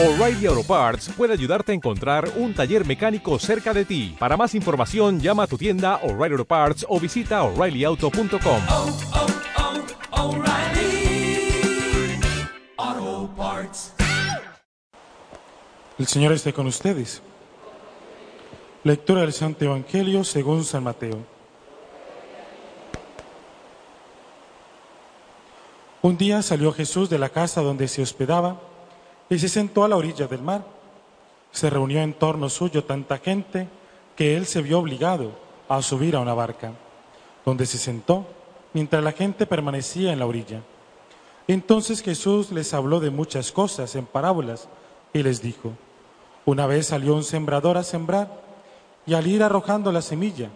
O'Reilly Auto Parts puede ayudarte a encontrar un taller mecánico cerca de ti. Para más información, llama a tu tienda O'Reilly Auto Parts o visita oreillyauto.com. oh, oh, Parts. El Señor esté con ustedes. Lectura del Santo Evangelio según San Mateo. Un día salió Jesús de la casa donde se hospedaba y se sentó a la orilla del mar. Se reunió en torno suyo tanta gente que él se vio obligado a subir a una barca, donde se sentó mientras la gente permanecía en la orilla. Entonces Jesús les habló de muchas cosas en parábolas y les dijo, una vez salió un sembrador a sembrar y al ir arrojando la semilla,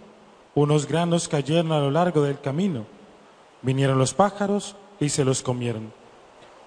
unos granos cayeron a lo largo del camino. Vinieron los pájaros y se los comieron.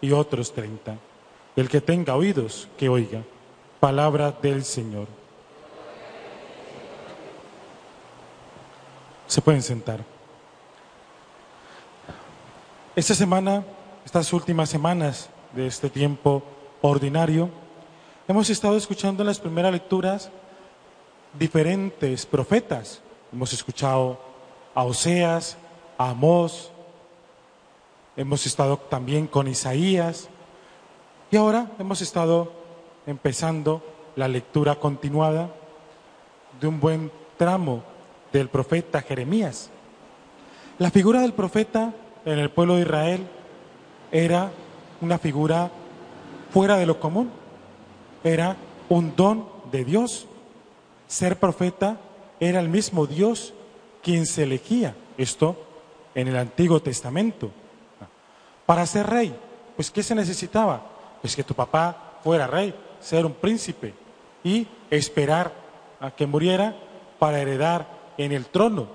y otros treinta. El que tenga oídos, que oiga. Palabra del Señor. Se pueden sentar. Esta semana, estas últimas semanas de este tiempo ordinario, hemos estado escuchando en las primeras lecturas diferentes profetas. Hemos escuchado a Oseas, a Amós, hemos estado también con Isaías y ahora hemos estado empezando la lectura continuada de un buen tramo del profeta Jeremías. La figura del profeta en el pueblo de Israel era una figura fuera de lo común, era un don de Dios. Ser profeta era el mismo Dios quien se elegía, esto en el Antiguo Testamento. Para ser rey, pues ¿qué se necesitaba? Pues que tu papá fuera rey, ser un príncipe y esperar a que muriera para heredar en el trono.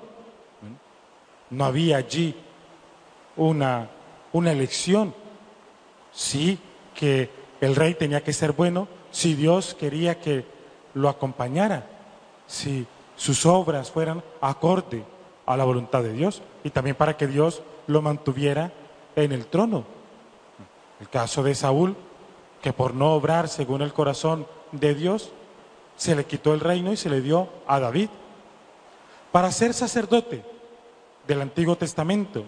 No había allí una, una elección. Sí que el rey tenía que ser bueno si Dios quería que lo acompañara, si sus obras fueran acorde a la voluntad de Dios y también para que Dios lo mantuviera en el trono. El caso de Saúl, que por no obrar según el corazón de Dios, se le quitó el reino y se le dio a David. Para ser sacerdote del Antiguo Testamento,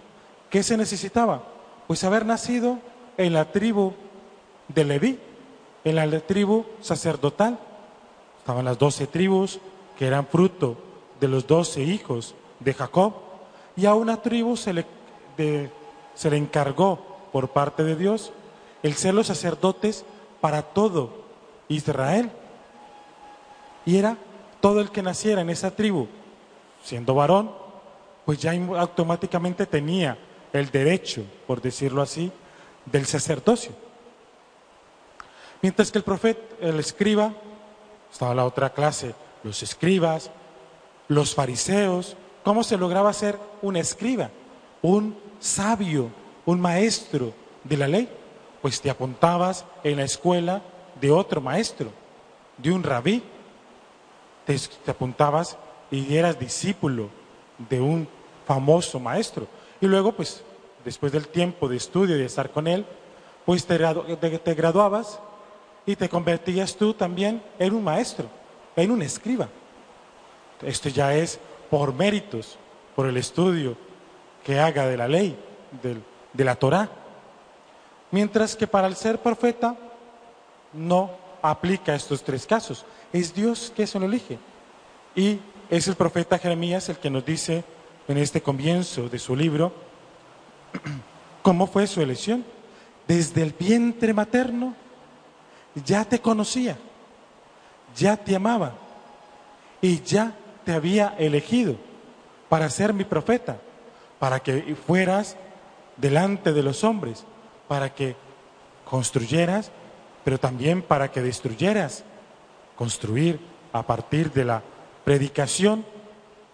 ¿qué se necesitaba? Pues haber nacido en la tribu de Leví, en la tribu sacerdotal. Estaban las doce tribus que eran fruto de los doce hijos de Jacob, y a una tribu se le, de, se le encargó por parte de Dios el ser los sacerdotes para todo Israel. Y era todo el que naciera en esa tribu, siendo varón, pues ya automáticamente tenía el derecho, por decirlo así, del sacerdocio. Mientras que el profeta, el escriba, estaba la otra clase, los escribas, los fariseos, ¿cómo se lograba ser un escriba? Un sabio, un maestro de la ley, pues te apuntabas en la escuela de otro maestro, de un rabí, te, apuntabas y eras discípulo de un famoso maestro. Y luego, pues, después del tiempo de estudio y de estar con él, pues te graduabas y te convertías tú también en un maestro, en un escriba. Esto ya es por méritos, por el estudio que haga de la ley, de, la Torá. Mientras que para el ser profeta no aplica estos tres casos. Es Dios que se lo elige. Y es el profeta Jeremías el que nos dice en este comienzo de su libro cómo fue su elección. Desde el vientre materno ya te conocía, ya te amaba y ya te había elegido para ser mi profeta, para que fueras delante de los hombres, para que construyeras, pero también para que destruyeras construir a partir de la predicación,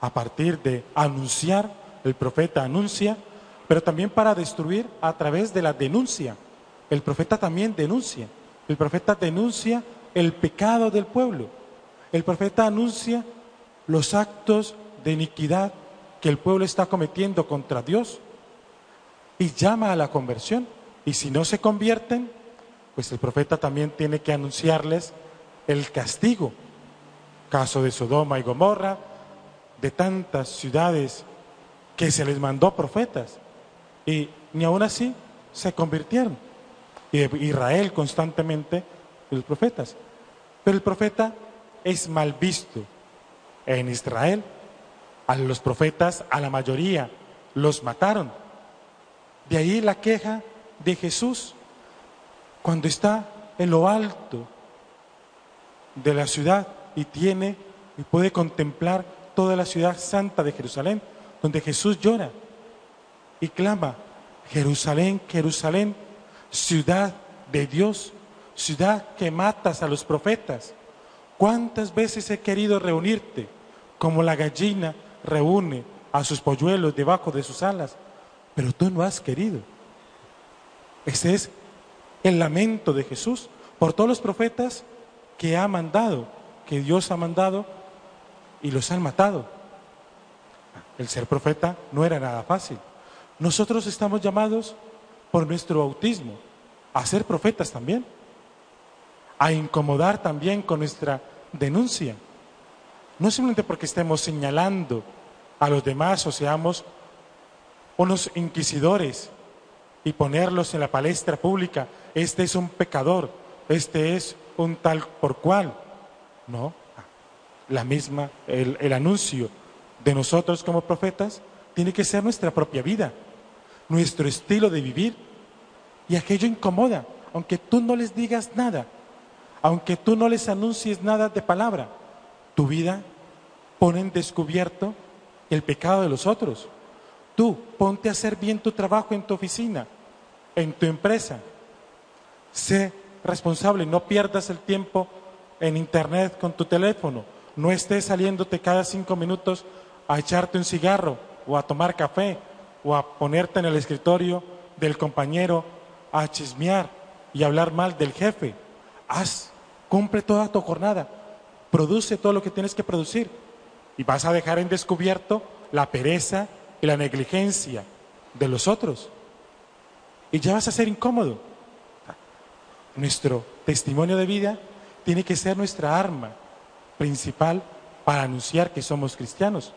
a partir de anunciar, el profeta anuncia, pero también para destruir a través de la denuncia. El profeta también denuncia. El profeta denuncia el pecado del pueblo. El profeta anuncia los actos de iniquidad que el pueblo está cometiendo contra Dios y llama a la conversión. Y si no se convierten, pues el profeta también tiene que anunciarles el castigo. Caso de Sodoma y Gomorra, de tantas ciudades que se les mandó profetas y ni aún así se convirtieron. Y Israel constantemente los profetas. Pero el profeta es mal visto en Israel. A los profetas, a la mayoría, los mataron. De ahí la queja de Jesús cuando está en lo alto de la ciudad y tiene y puede contemplar toda la ciudad santa de Jerusalén, donde Jesús llora y clama, Jerusalén, Jerusalén, ciudad de Dios, ciudad que matas a los profetas. ¿Cuántas veces he querido reunirte como la gallina reúne a sus polluelos debajo de sus alas? Pero tú no has querido. Ese es el lamento de Jesús por todos los profetas que ha mandado, que Dios ha mandado y los han matado. El ser profeta no era nada fácil. Nosotros estamos llamados por nuestro bautismo a ser profetas también, a incomodar también con nuestra denuncia. No simplemente porque estemos señalando a los demás o seamos unos inquisidores y ponerlos en la palestra pública, este es un pecador, este es un tal por cual. No, la misma, el, el anuncio de nosotros como profetas tiene que ser nuestra propia vida, nuestro estilo de vivir. Y aquello incomoda, aunque tú no les digas nada, aunque tú no les anuncies nada de palabra, tu vida pone en descubierto el pecado de los otros. Tú ponte a hacer bien tu trabajo en tu oficina, en tu empresa. Sé responsable, no pierdas el tiempo en internet con tu teléfono, no estés saliéndote cada cinco minutos a echarte un cigarro o a tomar café o a ponerte en el escritorio del compañero a chismear y hablar mal del jefe. Haz, cumple toda tu jornada, produce todo lo que tienes que producir y vas a dejar en descubierto la pereza y la negligencia de los otros. Y ya vas a ser incómodo. Nuestro testimonio de vida tiene que ser nuestra arma principal para anunciar que somos cristianos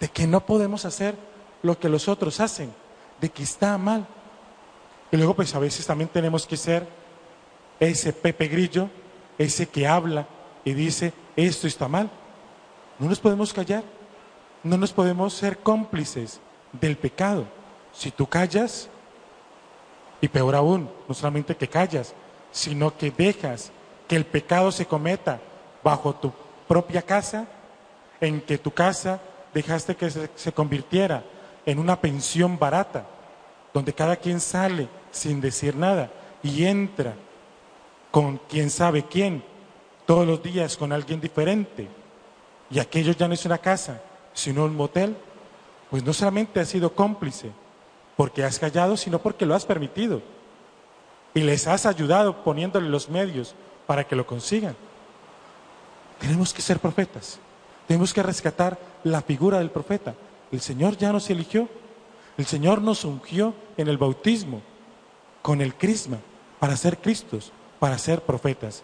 de que no podemos hacer lo que los otros hacen, de que está mal. Y luego pues a veces también tenemos que ser ese Pepe Grillo, ese que habla y dice, esto está mal. No nos podemos callar, no nos podemos ser cómplices del pecado. Si tú callas, y peor aún, no solamente que callas, sino que dejas que el pecado se cometa bajo tu propia casa, en que tu casa dejaste que se, convirtiera en una pensión barata, donde cada quien sale sin decir nada y entra con quien sabe quién, todos los días con alguien diferente, y aquello ya no es una casa, sino un motel, pues no solamente has sido cómplice porque has callado, sino porque lo has permitido. Y les has ayudado poniéndole los medios para que lo consigan. Tenemos que ser profetas. Tenemos que rescatar la figura del profeta. El Señor ya nos eligió. El Señor nos ungió en el bautismo con el crisma para ser Cristos, para ser profetas.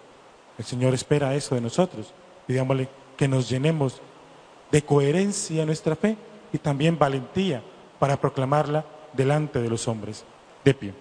El Señor espera eso de nosotros. Pidámosle que nos llenemos de coherencia en nuestra fe y también valentía para proclamarla delante de los hombres. De pie.